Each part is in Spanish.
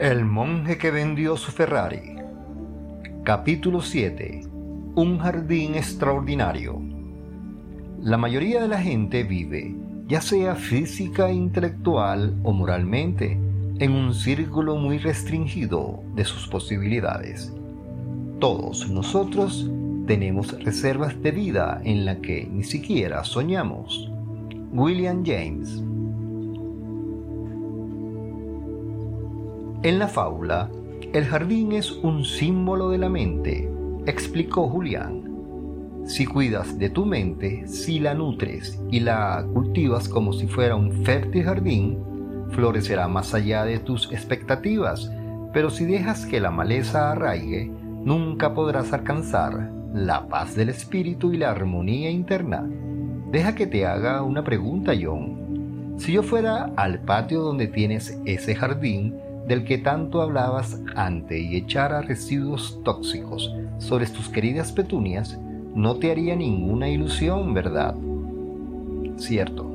El monje que vendió su Ferrari. Capítulo 7. Un jardín extraordinario. La mayoría de la gente vive, ya sea física, intelectual o moralmente, en un círculo muy restringido de sus posibilidades. Todos nosotros tenemos reservas de vida en la que ni siquiera soñamos. William James En la fábula, el jardín es un símbolo de la mente, explicó Julián. Si cuidas de tu mente, si la nutres y la cultivas como si fuera un fértil jardín, florecerá más allá de tus expectativas, pero si dejas que la maleza arraigue, nunca podrás alcanzar la paz del espíritu y la armonía interna. Deja que te haga una pregunta, John. Si yo fuera al patio donde tienes ese jardín, del que tanto hablabas ante y echara residuos tóxicos sobre tus queridas petunias, no te haría ninguna ilusión, ¿verdad? Cierto.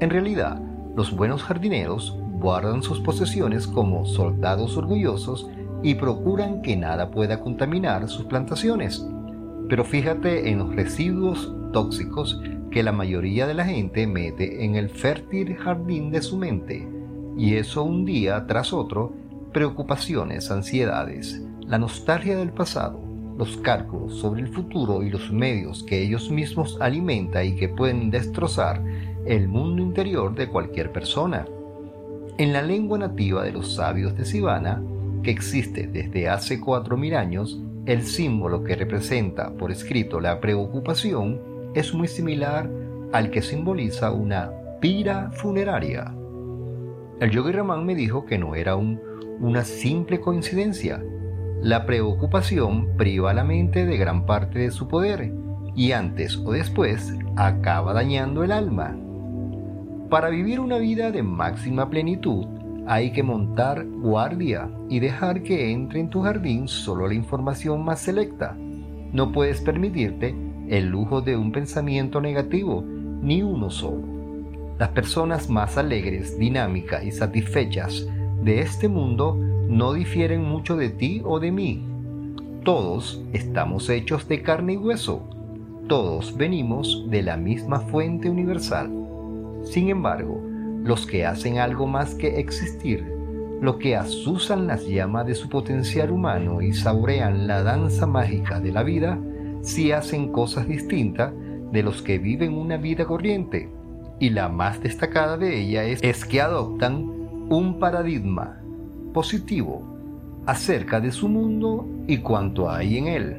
En realidad, los buenos jardineros guardan sus posesiones como soldados orgullosos y procuran que nada pueda contaminar sus plantaciones. Pero fíjate en los residuos tóxicos que la mayoría de la gente mete en el fértil jardín de su mente y eso un día tras otro, preocupaciones, ansiedades, la nostalgia del pasado, los cálculos sobre el futuro y los medios que ellos mismos alimentan y que pueden destrozar el mundo interior de cualquier persona. En la lengua nativa de los sabios de Sivana, que existe desde hace cuatro mil años, el símbolo que representa por escrito la preocupación es muy similar al que simboliza una pira funeraria. El yogi Ramán me dijo que no era una simple coincidencia. La preocupación priva a la mente de gran parte de su poder y antes o después acaba dañando el alma. Para vivir una vida de máxima plenitud hay que montar guardia y dejar que entre en tu jardín solo la información más selecta. No puedes permitirte el lujo de un pensamiento negativo, ni uno solo. Las personas más alegres, dinámicas y satisfechas de este mundo no difieren mucho de ti o de mí. Todos estamos hechos de carne y hueso. Todos venimos de la misma fuente universal. Sin embargo, los que hacen algo más que existir, los que asusan las llamas de su potencial humano y saborean la danza mágica de la vida, sí hacen cosas distintas de los que viven una vida corriente y la más destacada de ella es, que adoptan un paradigma positivo acerca de su mundo y cuanto hay en él.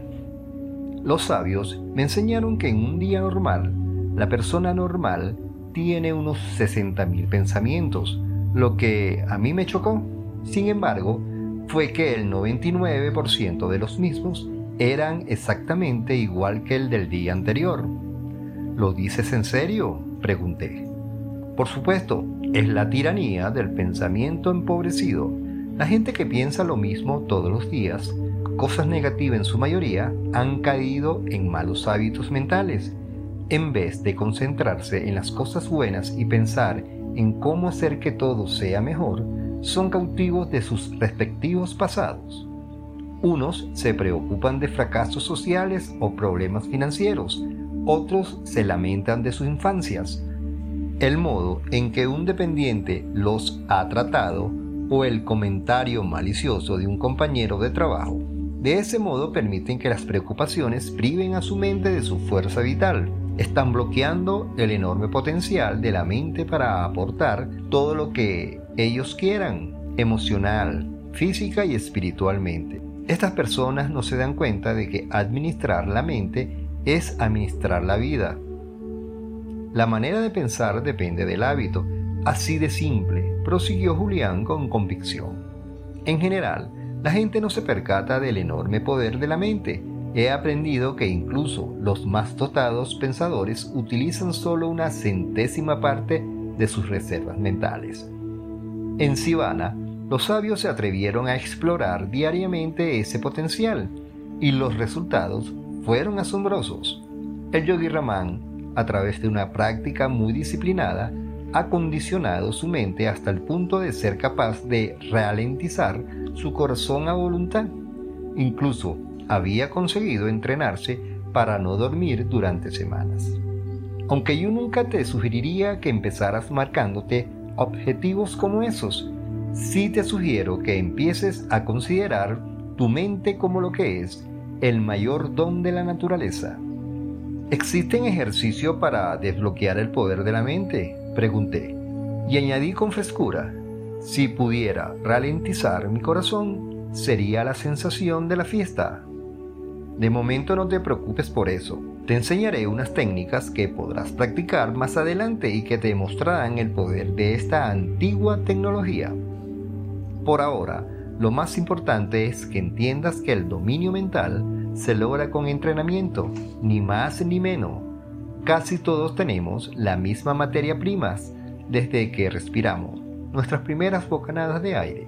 Los sabios me enseñaron que en un día normal, la persona normal tiene unos 60.000 pensamientos, lo que a mí me chocó. Sin embargo, fue que el 99% de los mismos eran exactamente igual que el del día anterior. ¿Lo dices en serio? Pregunté. Por supuesto, es la tiranía del pensamiento empobrecido. La gente que piensa lo mismo todos los días, cosas negativas en su mayoría, han caído en malos hábitos mentales. En vez de concentrarse en las cosas buenas y pensar en cómo hacer que todo sea mejor, son cautivos de sus respectivos pasados. Unos se preocupan de fracasos sociales o problemas financieros, otros se lamentan de sus infancias. El modo en que un dependiente los ha tratado o el comentario malicioso de un compañero de trabajo, de ese modo permiten que las preocupaciones priven a su mente de su fuerza vital. Están bloqueando el enorme potencial de la mente para aportar todo lo que ellos quieran, emocional, física y espiritualmente. Estas personas no se dan cuenta de que administrar la mente es administrar la vida. La manera de pensar depende del hábito, así de simple, prosiguió Julián con convicción. En general, la gente no se percata del enorme poder de la mente. He aprendido que incluso los más dotados pensadores utilizan solo una centésima parte de sus reservas mentales. En Sivana, los sabios se atrevieron a explorar diariamente ese potencial y los resultados fueron asombrosos. El yogi Ramán, a través de una práctica muy disciplinada, ha condicionado su mente hasta el punto de ser capaz de ralentizar su corazón a voluntad. Incluso había conseguido entrenarse para no dormir durante semanas. Aunque yo nunca te sugeriría que empezaras marcándote objetivos como esos, sí te sugiero que empieces a considerar tu mente como lo que es el mayor don de la naturaleza. ¿Existen ejercicios para desbloquear el poder de la mente? Pregunté. Y añadí con frescura, si pudiera ralentizar mi corazón, sería la sensación de la fiesta. De momento no te preocupes por eso. Te enseñaré unas técnicas que podrás practicar más adelante y que te mostrarán el poder de esta antigua tecnología. Por ahora, lo más importante es que entiendas que el dominio mental se logra con entrenamiento, ni más ni menos. Casi todos tenemos la misma materia primas desde que respiramos, nuestras primeras bocanadas de aire.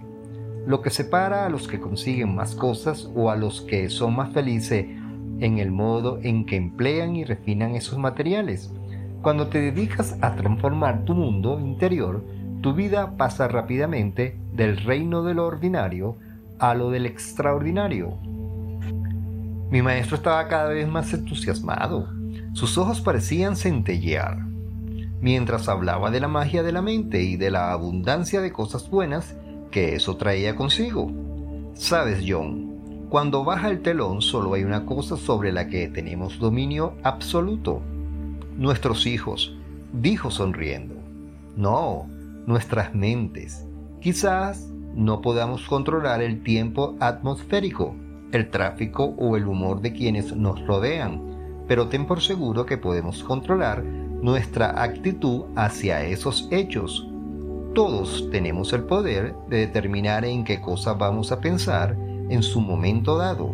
Lo que separa a los que consiguen más cosas o a los que son más felices en el modo en que emplean y refinan esos materiales. Cuando te dedicas a transformar tu mundo interior, tu vida pasa rápidamente del reino de lo ordinario a lo del extraordinario. Mi maestro estaba cada vez más entusiasmado. Sus ojos parecían centellear. Mientras hablaba de la magia de la mente y de la abundancia de cosas buenas que eso traía consigo. Sabes, John, cuando baja el telón solo hay una cosa sobre la que tenemos dominio absoluto. Nuestros hijos, dijo sonriendo. No, nuestras mentes. Quizás no podamos controlar el tiempo atmosférico, el tráfico o el humor de quienes nos rodean, pero ten por seguro que podemos controlar nuestra actitud hacia esos hechos. Todos tenemos el poder de determinar en qué cosas vamos a pensar en su momento dado.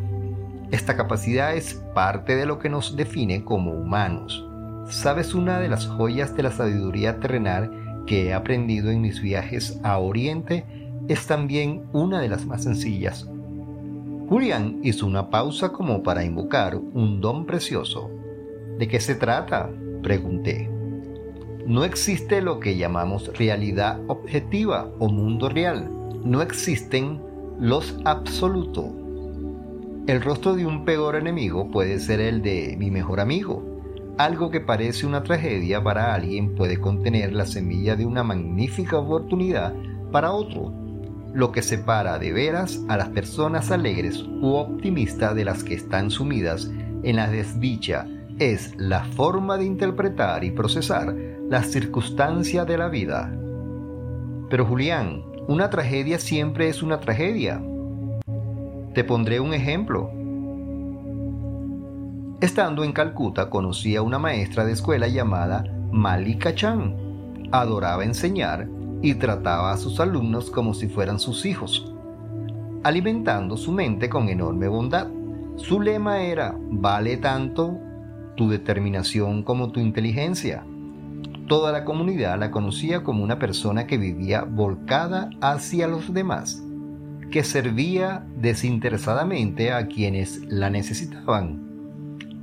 Esta capacidad es parte de lo que nos define como humanos. ¿Sabes una de las joyas de la sabiduría terrenal que he aprendido en mis viajes a Oriente es también una de las más sencillas. Julián hizo una pausa como para invocar un don precioso. ¿De qué se trata? pregunté. No existe lo que llamamos realidad objetiva o mundo real. No existen los absolutos. El rostro de un peor enemigo puede ser el de mi mejor amigo, algo que parece una tragedia para alguien puede contener la semilla de una magnífica oportunidad para otro, lo que separa de veras a las personas alegres u optimistas de las que están sumidas en la desdicha es la forma de interpretar y procesar las circunstancias de la vida. Pero Julián, una tragedia siempre es una tragedia. Te pondré un ejemplo. Estando en Calcuta conocí a una maestra de escuela llamada Malika Chan. Adoraba enseñar y trataba a sus alumnos como si fueran sus hijos, alimentando su mente con enorme bondad. Su lema era, vale tanto tu determinación como tu inteligencia. Toda la comunidad la conocía como una persona que vivía volcada hacia los demás, que servía desinteresadamente a quienes la necesitaban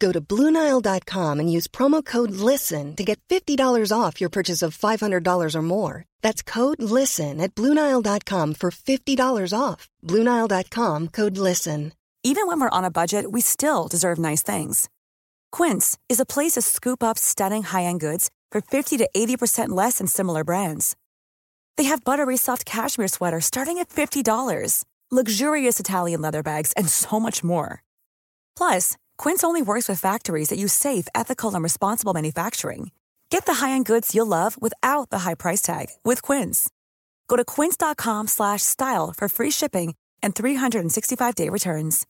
Go to Bluenile.com and use promo code LISTEN to get $50 off your purchase of $500 or more. That's code LISTEN at Bluenile.com for $50 off. Bluenile.com code LISTEN. Even when we're on a budget, we still deserve nice things. Quince is a place to scoop up stunning high end goods for 50 to 80% less than similar brands. They have buttery soft cashmere sweaters starting at $50 luxurious Italian leather bags, and so much more. Plus, Quince only works with factories that use safe, ethical, and responsible manufacturing. Get the high-end goods you'll love without the high price tag with Quince. Go to quince.com/style for free shipping and 365-day returns.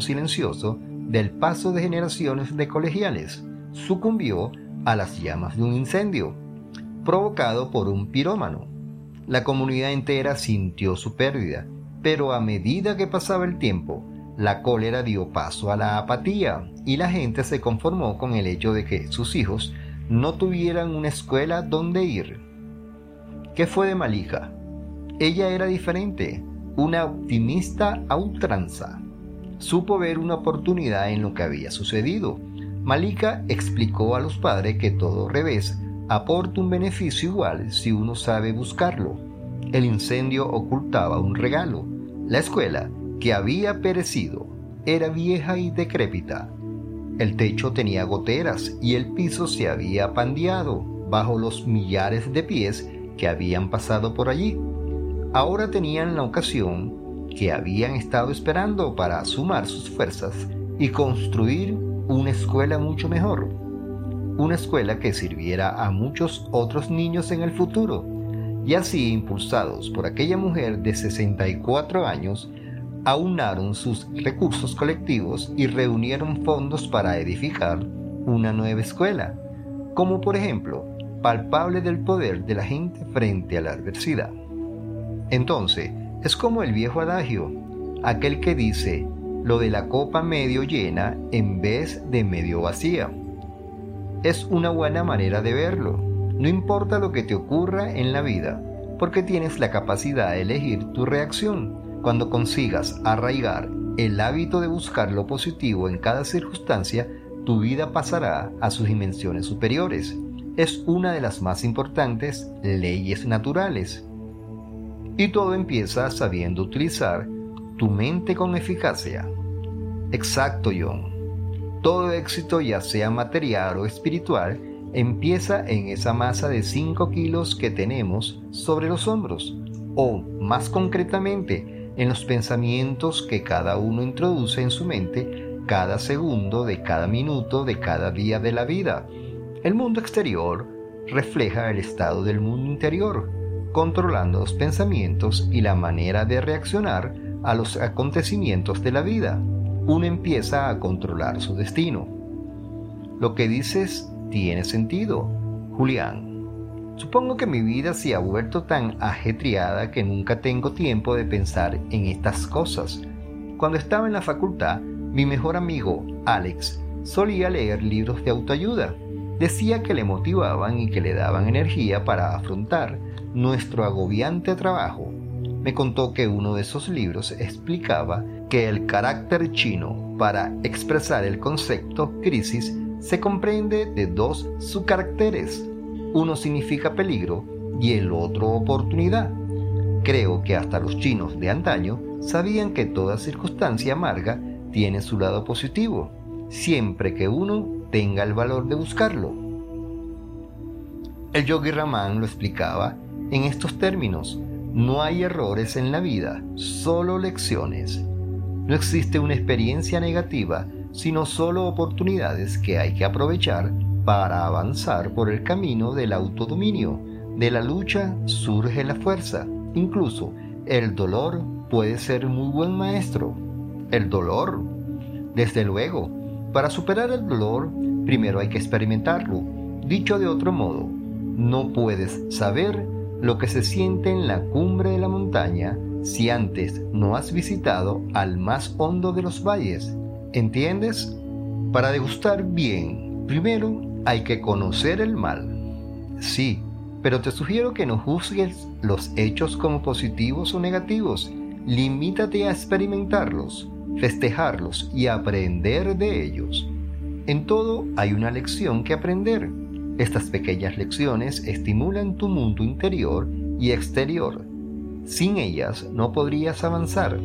Silencioso del paso de generaciones de colegiales sucumbió a las llamas de un incendio provocado por un pirómano. La comunidad entera sintió su pérdida, pero a medida que pasaba el tiempo, la cólera dio paso a la apatía y la gente se conformó con el hecho de que sus hijos no tuvieran una escuela donde ir. ¿Qué fue de Malika? Ella era diferente, una optimista a ultranza. Supo ver una oportunidad en lo que había sucedido. Malika explicó a los padres que todo revés aporta un beneficio igual si uno sabe buscarlo. El incendio ocultaba un regalo. La escuela que había perecido era vieja y decrépita. El techo tenía goteras y el piso se había pandeado bajo los millares de pies que habían pasado por allí. Ahora tenían la ocasión que habían estado esperando para sumar sus fuerzas y construir una escuela mucho mejor. Una escuela que sirviera a muchos otros niños en el futuro. Y así, impulsados por aquella mujer de 64 años, aunaron sus recursos colectivos y reunieron fondos para edificar una nueva escuela, como por ejemplo, palpable del poder de la gente frente a la adversidad. Entonces, es como el viejo adagio, aquel que dice, lo de la copa medio llena en vez de medio vacía. Es una buena manera de verlo. No importa lo que te ocurra en la vida, porque tienes la capacidad de elegir tu reacción cuando consigas arraigar el hábito de buscar lo positivo en cada circunstancia, tu vida pasará a sus dimensiones superiores. Es una de las más importantes leyes naturales. Y todo empieza sabiendo utilizar tu mente con eficacia. Exacto, John. Todo éxito, ya sea material o espiritual, empieza en esa masa de 5 kilos que tenemos sobre los hombros, o más concretamente, en los pensamientos que cada uno introduce en su mente cada segundo de cada minuto de cada día de la vida. El mundo exterior refleja el estado del mundo interior, controlando los pensamientos y la manera de reaccionar a los acontecimientos de la vida. Uno empieza a controlar su destino. Lo que dices tiene sentido, Julián. Supongo que mi vida se ha vuelto tan ajetreada que nunca tengo tiempo de pensar en estas cosas. Cuando estaba en la facultad, mi mejor amigo, Alex, solía leer libros de autoayuda. Decía que le motivaban y que le daban energía para afrontar nuestro agobiante trabajo. Me contó que uno de esos libros explicaba que el carácter chino para expresar el concepto crisis se comprende de dos subcaracteres uno significa peligro y el otro oportunidad. Creo que hasta los chinos de antaño sabían que toda circunstancia amarga tiene su lado positivo, siempre que uno tenga el valor de buscarlo. El yogi Raman lo explicaba en estos términos. No hay errores en la vida, solo lecciones. No existe una experiencia negativa, sino solo oportunidades que hay que aprovechar para avanzar por el camino del autodominio. De la lucha surge la fuerza. Incluso el dolor puede ser muy buen maestro. El dolor. Desde luego, para superar el dolor, primero hay que experimentarlo. Dicho de otro modo, no puedes saber lo que se siente en la cumbre de la montaña si antes no has visitado al más hondo de los valles. ¿Entiendes? Para degustar bien, primero hay que conocer el mal. Sí, pero te sugiero que no juzgues los hechos como positivos o negativos. Limítate a experimentarlos, festejarlos y aprender de ellos. En todo hay una lección que aprender. Estas pequeñas lecciones estimulan tu mundo interior y exterior. Sin ellas no podrías avanzar.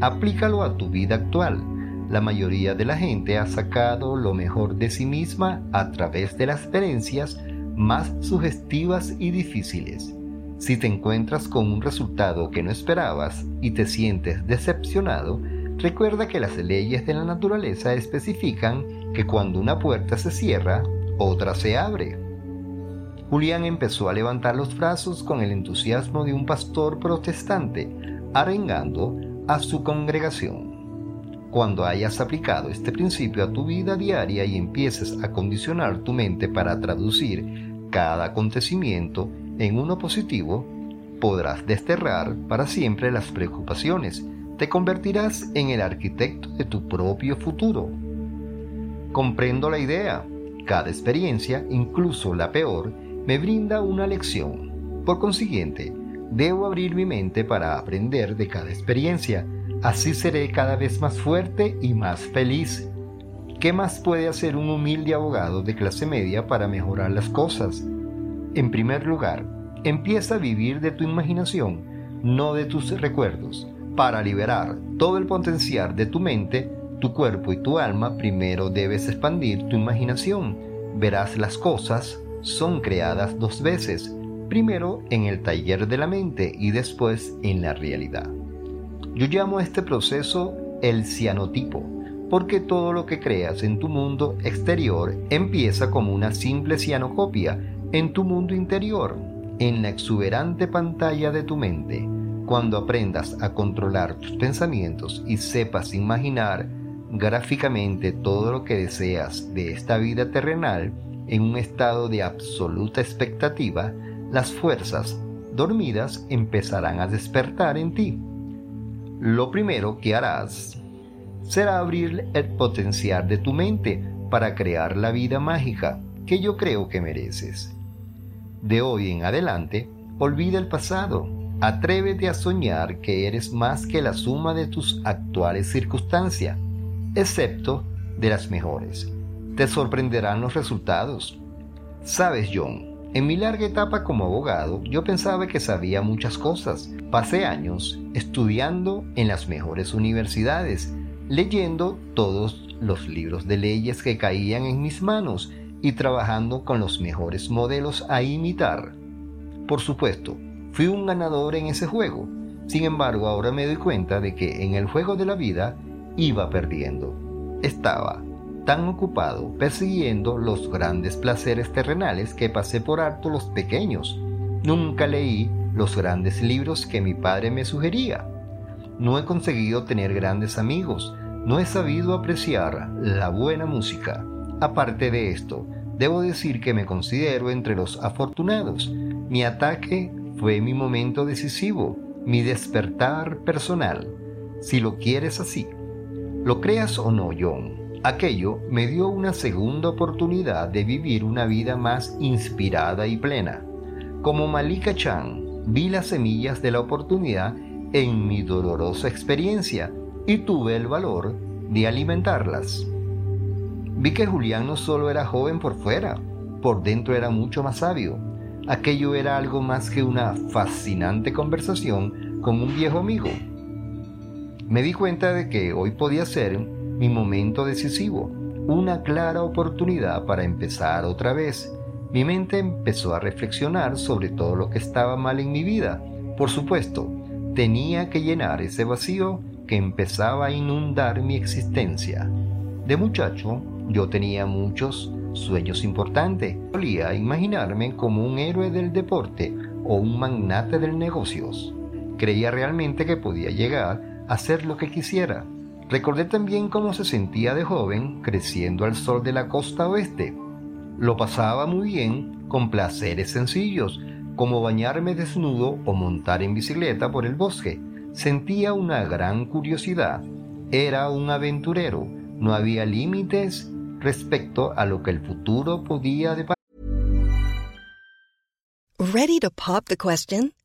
Aplícalo a tu vida actual la mayoría de la gente ha sacado lo mejor de sí misma a través de las experiencias más sugestivas y difíciles. Si te encuentras con un resultado que no esperabas y te sientes decepcionado, recuerda que las leyes de la naturaleza especifican que cuando una puerta se cierra, otra se abre. Julián empezó a levantar los brazos con el entusiasmo de un pastor protestante, arengando a su congregación. Cuando hayas aplicado este principio a tu vida diaria y empieces a condicionar tu mente para traducir cada acontecimiento en uno positivo, podrás desterrar para siempre las preocupaciones. Te convertirás en el arquitecto de tu propio futuro. Comprendo la idea. Cada experiencia, incluso la peor, me brinda una lección. Por consiguiente, debo abrir mi mente para aprender de cada experiencia. Así seré cada vez más fuerte y más feliz. ¿Qué más puede hacer un humilde abogado de clase media para mejorar las cosas? En primer lugar, empieza a vivir de tu imaginación, no de tus recuerdos. Para liberar todo el potencial de tu mente, tu cuerpo y tu alma, primero debes expandir tu imaginación. Verás las cosas son creadas dos veces, primero en el taller de la mente y después en la realidad. Yo llamo a este proceso el cianotipo, porque todo lo que creas en tu mundo exterior empieza como una simple cianocopia en tu mundo interior, en la exuberante pantalla de tu mente. Cuando aprendas a controlar tus pensamientos y sepas imaginar gráficamente todo lo que deseas de esta vida terrenal en un estado de absoluta expectativa, las fuerzas dormidas empezarán a despertar en ti. Lo primero que harás será abrir el potencial de tu mente para crear la vida mágica que yo creo que mereces. De hoy en adelante, olvida el pasado. Atrévete a soñar que eres más que la suma de tus actuales circunstancias, excepto de las mejores. Te sorprenderán los resultados. Sabes, John, en mi larga etapa como abogado, yo pensaba que sabía muchas cosas. Pasé años estudiando en las mejores universidades, leyendo todos los libros de leyes que caían en mis manos y trabajando con los mejores modelos a imitar. Por supuesto, fui un ganador en ese juego. Sin embargo, ahora me doy cuenta de que en el juego de la vida iba perdiendo. Estaba tan ocupado persiguiendo los grandes placeres terrenales que pasé por alto los pequeños. Nunca leí los grandes libros que mi padre me sugería. No he conseguido tener grandes amigos. No he sabido apreciar la buena música. Aparte de esto, debo decir que me considero entre los afortunados. Mi ataque fue mi momento decisivo, mi despertar personal, si lo quieres así. Lo creas o no, John, aquello me dio una segunda oportunidad de vivir una vida más inspirada y plena. Como Malika Chan, vi las semillas de la oportunidad en mi dolorosa experiencia y tuve el valor de alimentarlas. Vi que Julián no solo era joven por fuera, por dentro era mucho más sabio. Aquello era algo más que una fascinante conversación con un viejo amigo. Me di cuenta de que hoy podía ser mi momento decisivo, una clara oportunidad para empezar otra vez. Mi mente empezó a reflexionar sobre todo lo que estaba mal en mi vida. Por supuesto, tenía que llenar ese vacío que empezaba a inundar mi existencia. De muchacho, yo tenía muchos sueños importantes. Solía imaginarme como un héroe del deporte o un magnate del negocios. Creía realmente que podía llegar a hacer lo que quisiera. Recordé también cómo se sentía de joven creciendo al sol de la costa oeste. Lo pasaba muy bien con placeres sencillos, como bañarme desnudo o montar en bicicleta por el bosque. Sentía una gran curiosidad. Era un aventurero. No había límites respecto a lo que el futuro podía deparar. Ready to pop the question?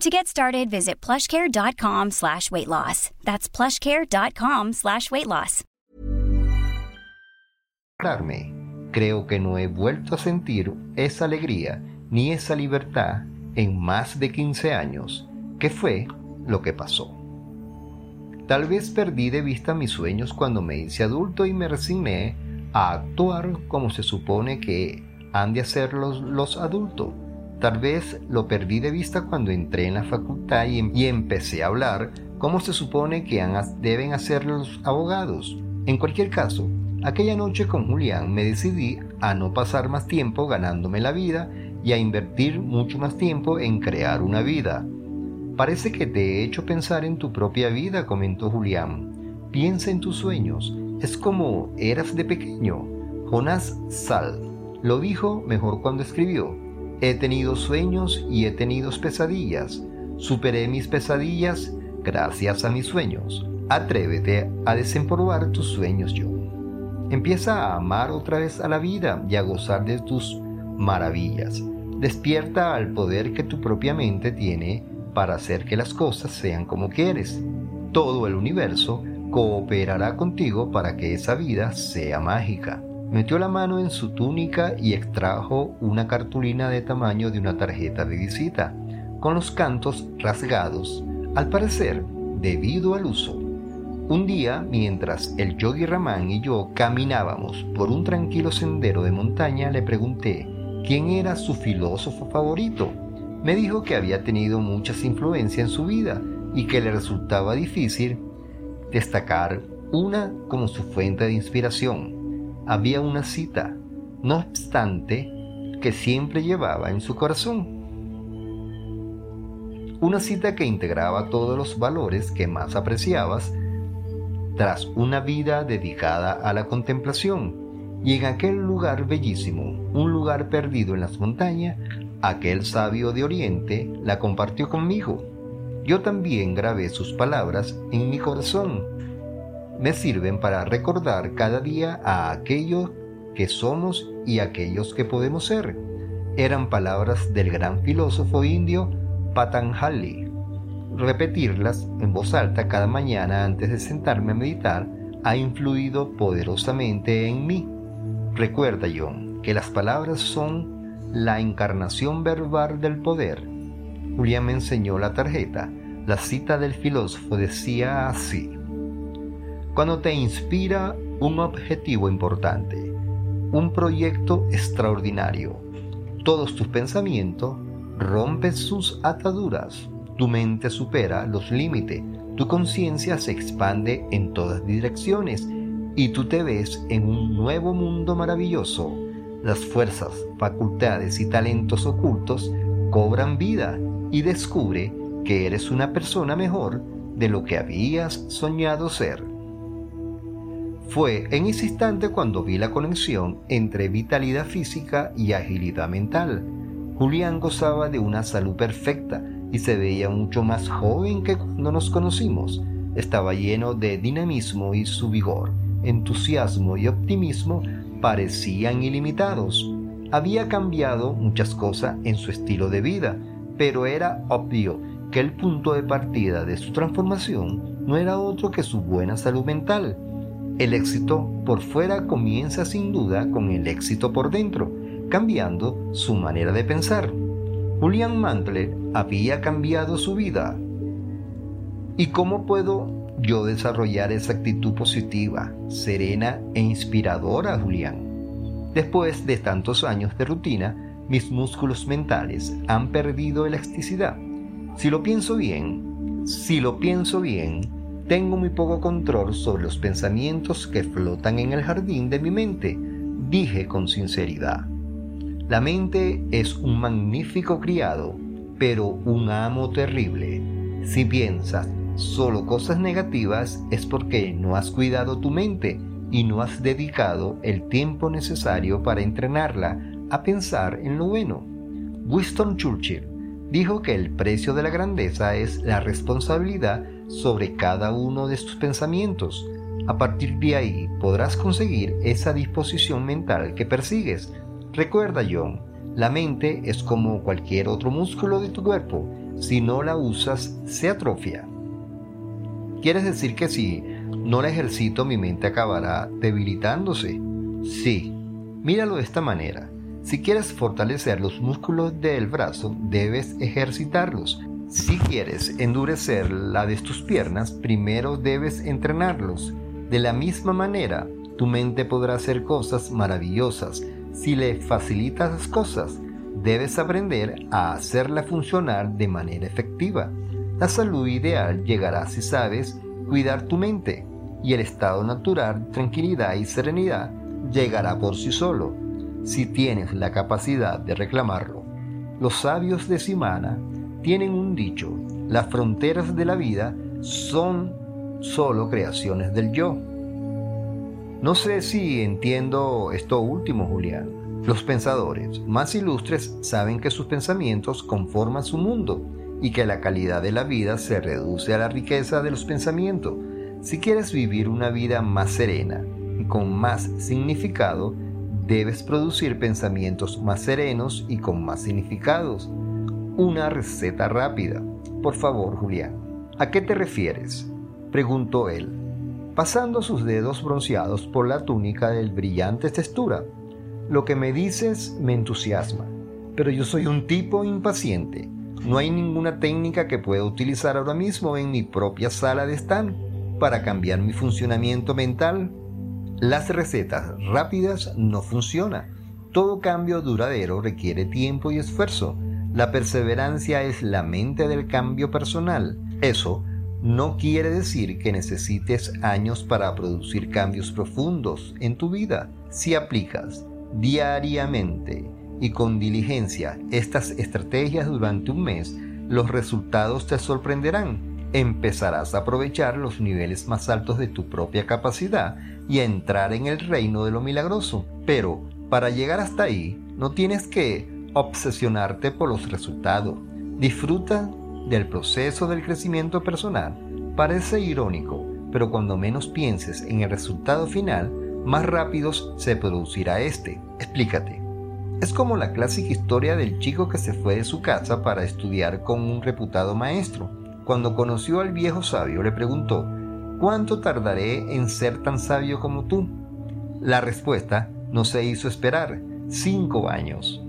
To get started, visit plushcare.com slash weight loss. That's plushcare.com slash weight loss. Creo que no he vuelto a sentir esa alegría ni esa libertad en más de 15 años, que fue lo que pasó. Tal vez perdí de vista mis sueños cuando me hice adulto y me resigné a actuar como se supone que han de hacer los, adultos. Tal vez lo perdí de vista cuando entré en la facultad y, em, empecé a hablar como se supone que deben hacer los abogados. En cualquier caso, aquella noche con Julián me decidí a no pasar más tiempo ganándome la vida y a invertir mucho más tiempo en crear una vida. Parece que te he hecho pensar en tu propia vida, comentó Julián. Piensa en tus sueños. Es como eras de pequeño. Jonás Sal lo dijo mejor cuando escribió. He tenido sueños y he tenido pesadillas. Superé mis pesadillas gracias a mis sueños. Atrévete a desempolvar tus sueños yo. Empieza a amar otra vez a la vida y a gozar de tus maravillas. Despierta al poder que tu propia mente tiene para hacer que las cosas sean como quieres. Todo el universo cooperará contigo para que esa vida sea mágica. Metió la mano en su túnica y extrajo una cartulina de tamaño de una tarjeta de visita, con los cantos rasgados, al parecer debido al uso. Un día, mientras el yogi Ramán y yo caminábamos por un tranquilo sendero de montaña, le pregunté quién era su filósofo favorito me dijo que había tenido muchas influencias en su vida y que le resultaba difícil destacar una como su fuente de inspiración. Había una cita, no obstante, que siempre llevaba en su corazón. Una cita que integraba todos los valores que más apreciabas tras una vida dedicada a la contemplación. Y en aquel lugar bellísimo, un lugar perdido en las montañas, Aquel sabio de Oriente la compartió conmigo. Yo también grabé sus palabras en mi corazón. Me sirven para recordar cada día a aquellos que somos y aquellos que podemos ser. Eran palabras del gran filósofo indio Patanjali. Repetirlas en voz alta cada mañana antes de sentarme a meditar ha influido poderosamente en mí. Recuerda, John, que las palabras son la encarnación verbal del poder. Julián me enseñó la tarjeta. La cita del filósofo decía así. Cuando te inspira un objetivo importante, un proyecto extraordinario, todos tus pensamientos rompen sus ataduras, tu mente supera los límites, tu conciencia se expande en todas direcciones y tú te ves en un nuevo mundo maravilloso las fuerzas, facultades y talentos ocultos cobran vida y descubre que eres una persona mejor de lo que habías soñado ser. Fue en ese instante cuando vi la conexión entre vitalidad física y agilidad mental. Julián gozaba de una salud perfecta y se veía mucho más joven que cuando nos conocimos. Estaba lleno de dinamismo y su vigor, entusiasmo y optimismo parecían ilimitados. Había cambiado muchas cosas en su estilo de vida, pero era obvio que el punto de partida de su transformación no era otro que su buena salud mental. El éxito por fuera comienza sin duda con el éxito por dentro, cambiando su manera de pensar. Julian Mantle había cambiado su vida. ¿Y cómo puedo yo desarrollar esa actitud positiva, serena e inspiradora, Julián. Después de tantos años de rutina, mis músculos mentales han perdido elasticidad. Si lo pienso bien, si lo pienso bien, tengo muy poco control sobre los pensamientos que flotan en el jardín de mi mente, dije con sinceridad. La mente es un magnífico criado, pero un amo terrible. Si piensas solo cosas negativas es porque no has cuidado tu mente y no has dedicado el tiempo necesario para entrenarla a pensar en lo bueno. Winston Churchill dijo que el precio de la grandeza es la responsabilidad sobre cada uno de tus pensamientos. A partir de ahí podrás conseguir esa disposición mental que persigues. Recuerda, John, la mente es como cualquier otro músculo de tu cuerpo. Si no la usas, se atrofia. ¿Quieres decir que si no la ejercito mi mente acabará debilitándose? Sí. Míralo de esta manera. Si quieres fortalecer los músculos del brazo, debes ejercitarlos. Si quieres endurecer la de tus piernas, primero debes entrenarlos. De la misma manera, tu mente podrá hacer cosas maravillosas si le facilitas las cosas. Debes aprender a hacerla funcionar de manera efectiva. La salud ideal llegará si sabes cuidar tu mente y el estado natural, tranquilidad y serenidad llegará por sí solo si tienes la capacidad de reclamarlo. Los sabios de Simana tienen un dicho, las fronteras de la vida son solo creaciones del yo. No sé si entiendo esto último, Julián. Los pensadores más ilustres saben que sus pensamientos conforman su mundo y que la calidad de la vida se reduce a la riqueza de los pensamientos. Si quieres vivir una vida más serena y con más significado, debes producir pensamientos más serenos y con más significados. Una receta rápida. Por favor, Julián. ¿A qué te refieres? preguntó él, pasando sus dedos bronceados por la túnica de brillante textura. Lo que me dices me entusiasma, pero yo soy un tipo impaciente. No hay ninguna técnica que pueda utilizar ahora mismo en mi propia sala de stand para cambiar mi funcionamiento mental las recetas rápidas no funcionan. Todo cambio duradero requiere tiempo y esfuerzo. La perseverancia es la mente del cambio personal. Eso no quiere decir que necesites años para producir cambios profundos en tu vida. Si aplicas diariamente y con diligencia estas estrategias durante un mes, los resultados te sorprenderán empezarás a aprovechar los niveles más altos de tu propia capacidad y a entrar en el reino de lo milagroso. Pero para llegar hasta ahí, no tienes que obsesionarte por los resultados. Disfruta del proceso del crecimiento personal. Parece irónico, pero cuando menos pienses en el resultado final, más rápido se producirá este. Explícate. Es como la clásica historia del chico que se fue de su casa para estudiar con un reputado maestro cuando conoció al viejo sabio, le preguntó, ¿cuánto tardaré en ser tan sabio como tú? La respuesta no se hizo esperar, cinco años.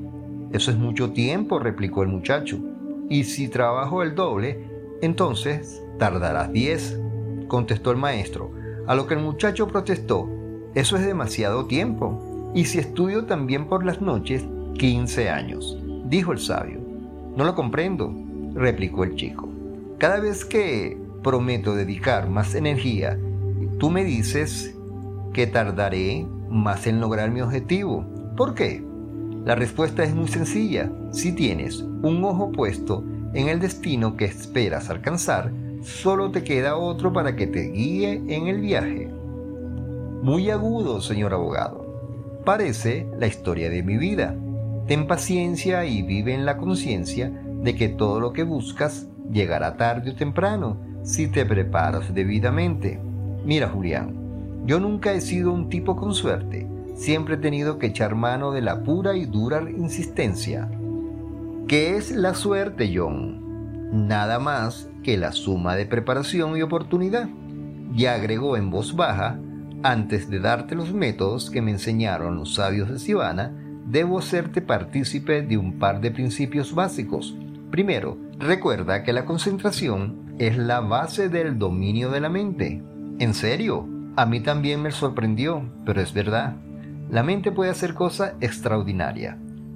Eso es mucho tiempo, replicó el muchacho. Y si trabajo el doble, entonces tardarás diez, contestó el maestro. A lo que el muchacho protestó, eso es demasiado tiempo. Y si estudio también por las noches, quince años, dijo el sabio. No lo comprendo, replicó el chico. Cada vez que prometo dedicar más energía, tú me dices que tardaré más en lograr mi objetivo. ¿Por qué? La respuesta es muy sencilla. Si tienes un ojo puesto en el destino que esperas alcanzar, solo te queda otro para que te guíe en el viaje. Muy agudo, señor abogado. Parece la historia de mi vida. Ten paciencia y vive en la conciencia de que todo lo que buscas llegará tarde o temprano si te preparas debidamente. Mira, Julián, yo nunca he sido un tipo con suerte. Siempre he tenido que echar mano de la pura y dura insistencia. ¿Qué es la suerte, John? Nada más que la suma de preparación y oportunidad. Y agregó en voz baja, antes de darte los métodos que me enseñaron los sabios de Sivana, debo hacerte partícipe de un par de principios básicos. Primero, Recuerda que la concentración es la base del dominio de la mente. En serio, a mí también me sorprendió, pero es verdad. La mente puede hacer cosas extraordinarias.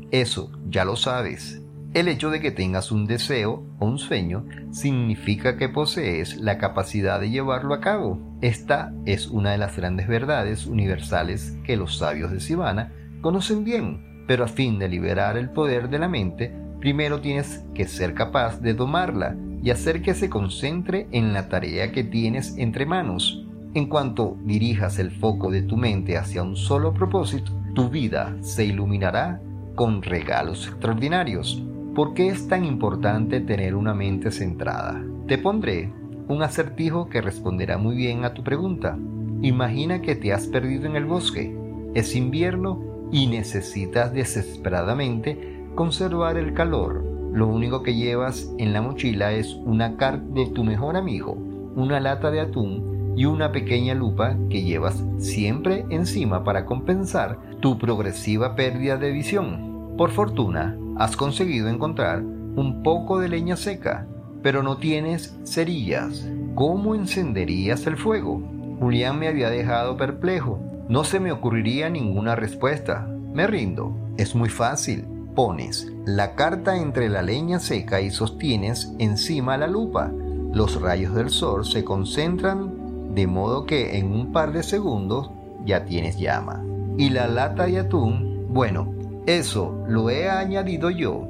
Eso ya lo sabes. El hecho de que tengas un deseo o un sueño significa que posees la capacidad de llevarlo a cabo. Esta es una de las grandes verdades universales que los sabios de Sivana conocen bien, pero a fin de liberar el poder de la mente, primero tienes que ser capaz de domarla y hacer que se concentre en la tarea que tienes entre manos. En cuanto dirijas el foco de tu mente hacia un solo propósito, tu vida se iluminará con regalos extraordinarios. ¿Por qué es tan importante tener una mente centrada? Te pondré un acertijo que responderá muy bien a tu pregunta. Imagina que te has perdido en el bosque. Es invierno y necesitas desesperadamente conservar el calor. Lo único que llevas en la mochila es una carta de tu mejor amigo, una lata de atún y una pequeña lupa que llevas siempre encima para compensar tu progresiva pérdida de visión. Por fortuna, has conseguido encontrar un poco de leña seca, pero no tienes cerillas. ¿Cómo encenderías el fuego? Julián me había dejado perplejo. No se me ocurriría ninguna respuesta. Me rindo. Es muy fácil. Pones la carta entre la leña seca y sostienes encima la lupa. Los rayos del sol se concentran de modo que en un par de segundos ya tienes llama. Y la lata de atún, bueno, eso lo he añadido yo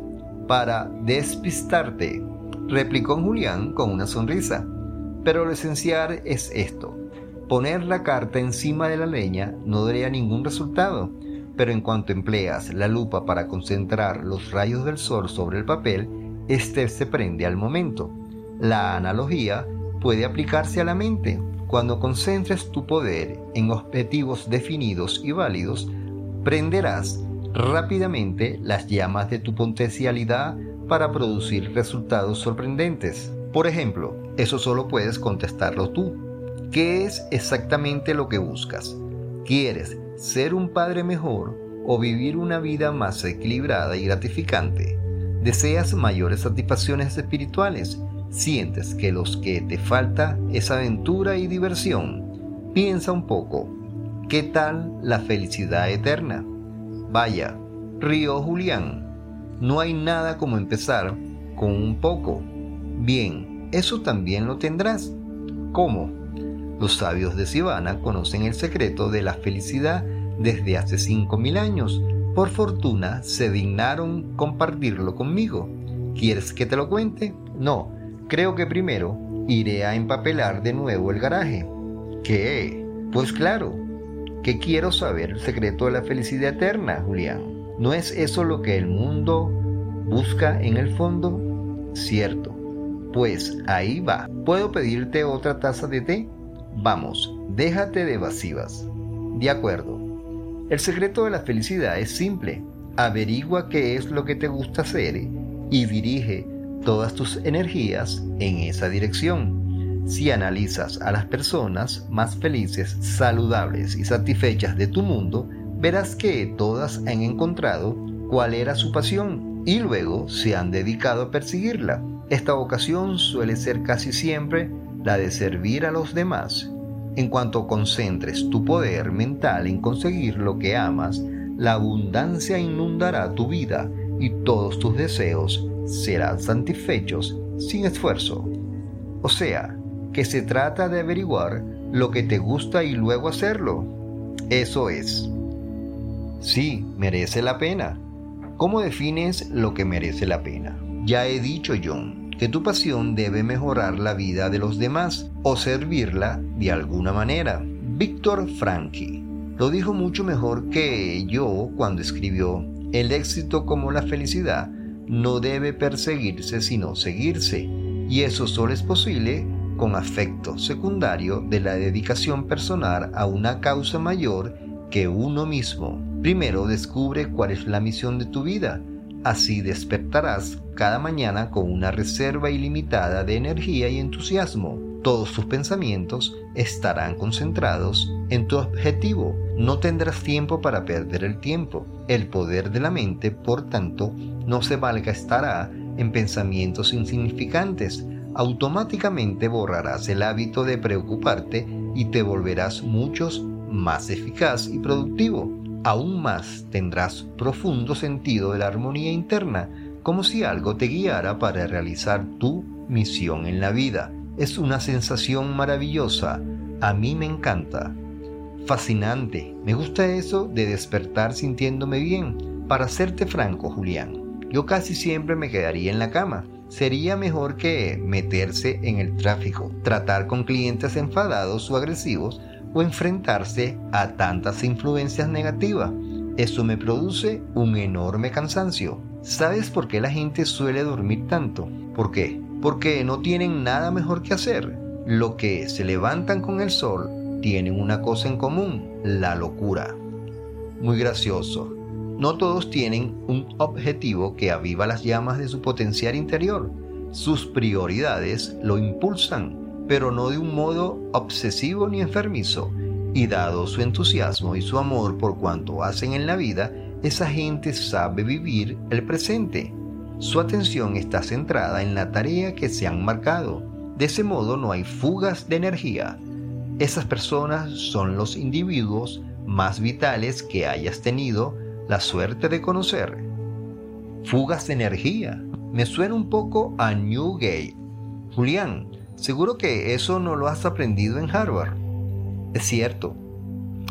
para despistarte, replicó Julián con una sonrisa. Pero lo esencial es esto. Poner la carta encima de la leña no daría ningún resultado, pero en cuanto empleas la lupa para concentrar los rayos del sol sobre el papel, éste se prende al momento. La analogía puede aplicarse a la mente. Cuando concentres tu poder en objetivos definidos y válidos, prenderás rápidamente las llamas de tu potencialidad para producir resultados sorprendentes. Por ejemplo, eso solo puedes contestarlo tú. ¿Qué es exactamente lo que buscas? ¿Quieres ser un padre mejor o vivir una vida más equilibrada y gratificante? ¿Deseas mayores satisfacciones espirituales? ¿Sientes que los que te falta es aventura y diversión? Piensa un poco. ¿Qué tal la felicidad eterna? Vaya, río Julián. No hay nada como empezar con un poco. Bien, eso también lo tendrás. ¿Cómo? Los sabios de Sivana conocen el secreto de la felicidad desde hace 5.000 años. Por fortuna se dignaron compartirlo conmigo. ¿Quieres que te lo cuente? No, creo que primero iré a empapelar de nuevo el garaje. ¿Qué? Pues claro, que quiero saber el secreto de la felicidad eterna, Julián. ¿No es eso lo que el mundo busca en el fondo? Cierto. Pues ahí va. ¿Puedo pedirte otra taza de té? Vamos, déjate de evasivas. De acuerdo. El secreto de la felicidad es simple. Averigua qué es lo que te gusta hacer y dirige todas tus energías en esa dirección. Si analizas a las personas más felices, saludables y satisfechas de tu mundo, verás que todas han encontrado cuál era su pasión y luego se han dedicado a perseguirla. Esta vocación suele ser casi siempre la de servir a los demás. En cuanto concentres tu poder mental en conseguir lo que amas, la abundancia inundará tu vida y todos tus deseos serán satisfechos sin esfuerzo. O sea, que se trata de averiguar lo que te gusta y luego hacerlo. Eso es. Sí, merece la pena. ¿Cómo defines lo que merece la pena? Ya he dicho, John, que tu pasión debe mejorar la vida de los demás o servirla de alguna manera. Víctor Franchi lo dijo mucho mejor que yo cuando escribió, el éxito como la felicidad no debe perseguirse sino seguirse, y eso solo es posible con afecto secundario de la dedicación personal a una causa mayor que uno mismo. Primero descubre cuál es la misión de tu vida, Así despertarás cada mañana con una reserva ilimitada de energía y entusiasmo. Todos tus pensamientos estarán concentrados en tu objetivo. No tendrás tiempo para perder el tiempo. El poder de la mente, por tanto, no se malgastará en pensamientos insignificantes. Automáticamente borrarás el hábito de preocuparte y te volverás muchos más eficaz y productivo aún más tendrás profundo sentido de la armonía interna, como si algo te guiara para realizar tu misión en la vida. Es una sensación maravillosa. A mí me encanta. Fascinante. Me gusta eso de despertar sintiéndome bien. Para serte franco, Julián, yo casi siempre me quedaría en la cama. sería mejor que meterse en el tráfico, tratar con clientes enfadados o agresivos o enfrentarse a tantas influencias negativas. Eso me produce un enorme cansancio. ¿Sabes por qué la gente suele dormir tanto? ¿Por qué? Porque no tienen nada mejor que hacer. Lo que se levantan con el sol tienen una cosa en común, la locura. Muy gracioso. No todos tienen un objetivo que aviva las llamas de su potencial interior. Sus prioridades lo impulsan, pero no de un modo obsesivo ni enfermizo. Y dado su entusiasmo y su amor por cuanto hacen en la vida, esa gente sabe vivir el presente. Su atención está centrada en la tarea que se han marcado. De ese modo no hay fugas de energía. Esas personas son los individuos más vitales que hayas tenido la suerte de conocer. Fugas de energía. Me suena un poco a Newgate. Julián, seguro que eso no lo has aprendido en Harvard. Es cierto.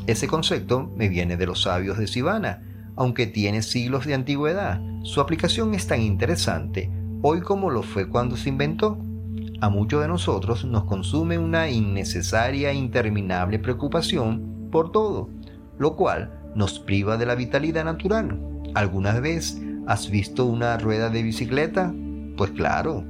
Ese concepto me viene de los sabios de Sivana, aunque tiene siglos de antigüedad. Su aplicación es tan interesante hoy como lo fue cuando se inventó. A muchos de nosotros nos consume una innecesaria e interminable preocupación por todo, lo cual nos priva de la vitalidad natural. ¿Alguna vez has visto una rueda de bicicleta? Pues claro.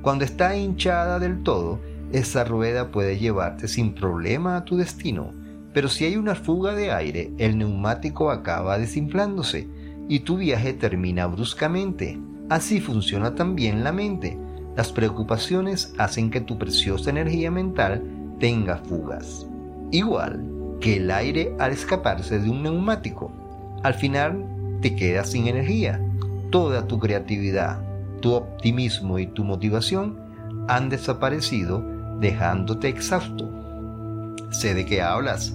Cuando está hinchada del todo, esa rueda puede llevarte sin problema a tu destino. Pero si hay una fuga de aire, el neumático acaba desinflándose y tu viaje termina bruscamente. Así funciona también la mente. Las preocupaciones hacen que tu preciosa energía mental tenga fugas. Igual, que el aire al escaparse de un neumático. Al final te quedas sin energía. Toda tu creatividad, tu optimismo y tu motivación han desaparecido dejándote exhausto. Sé de qué hablas.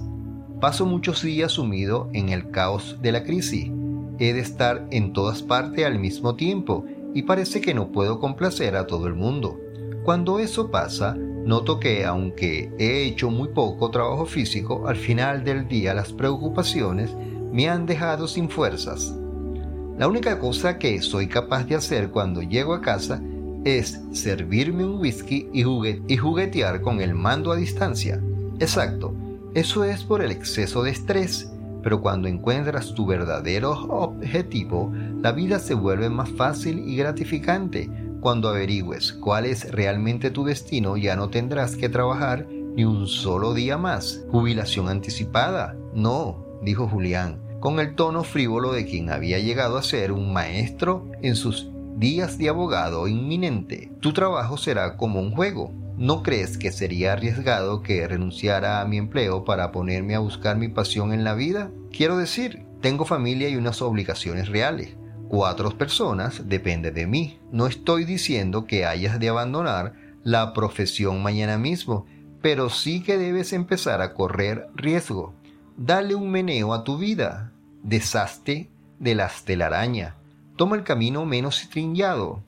Paso muchos días sumido en el caos de la crisis. He de estar en todas partes al mismo tiempo y parece que no puedo complacer a todo el mundo. Cuando eso pasa, Noto que aunque he hecho muy poco trabajo físico, al final del día las preocupaciones me han dejado sin fuerzas. La única cosa que soy capaz de hacer cuando llego a casa es servirme un whisky y, juguetear con el mando a distancia. Exacto, eso es por el exceso de estrés, pero cuando encuentras tu verdadero objetivo, la vida se vuelve más fácil y gratificante cuando averigües cuál es realmente tu destino, ya no tendrás que trabajar ni un solo día más. Jubilación anticipada. No, dijo Julián, con el tono frívolo de quien había llegado a ser un maestro en sus días de abogado inminente. Tu trabajo será como un juego. ¿No crees que sería arriesgado que renunciara a mi empleo para ponerme a buscar mi pasión en la vida? Quiero decir, tengo familia y unas obligaciones reales cuatro personas depende de mí. No estoy diciendo que hayas de abandonar la profesión mañana mismo, pero sí que debes empezar a correr riesgo. Dale un meneo a tu vida. Deshazte de las telaraña. Toma el camino menos trillado.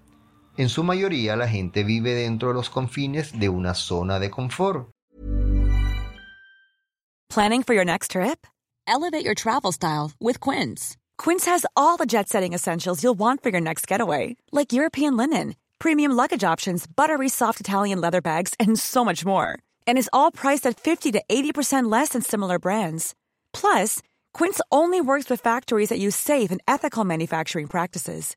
En su mayoría la gente vive dentro de los confines de una zona de confort. Planning for your next trip? Elevate your travel style with Quince. Quince has all the jet setting essentials you'll want for your next getaway, like European linen, premium luggage options, buttery soft Italian leather bags, and so much more. And is all priced at 50 to 80% less than similar brands. Plus, Quince only works with factories that use safe and ethical manufacturing practices.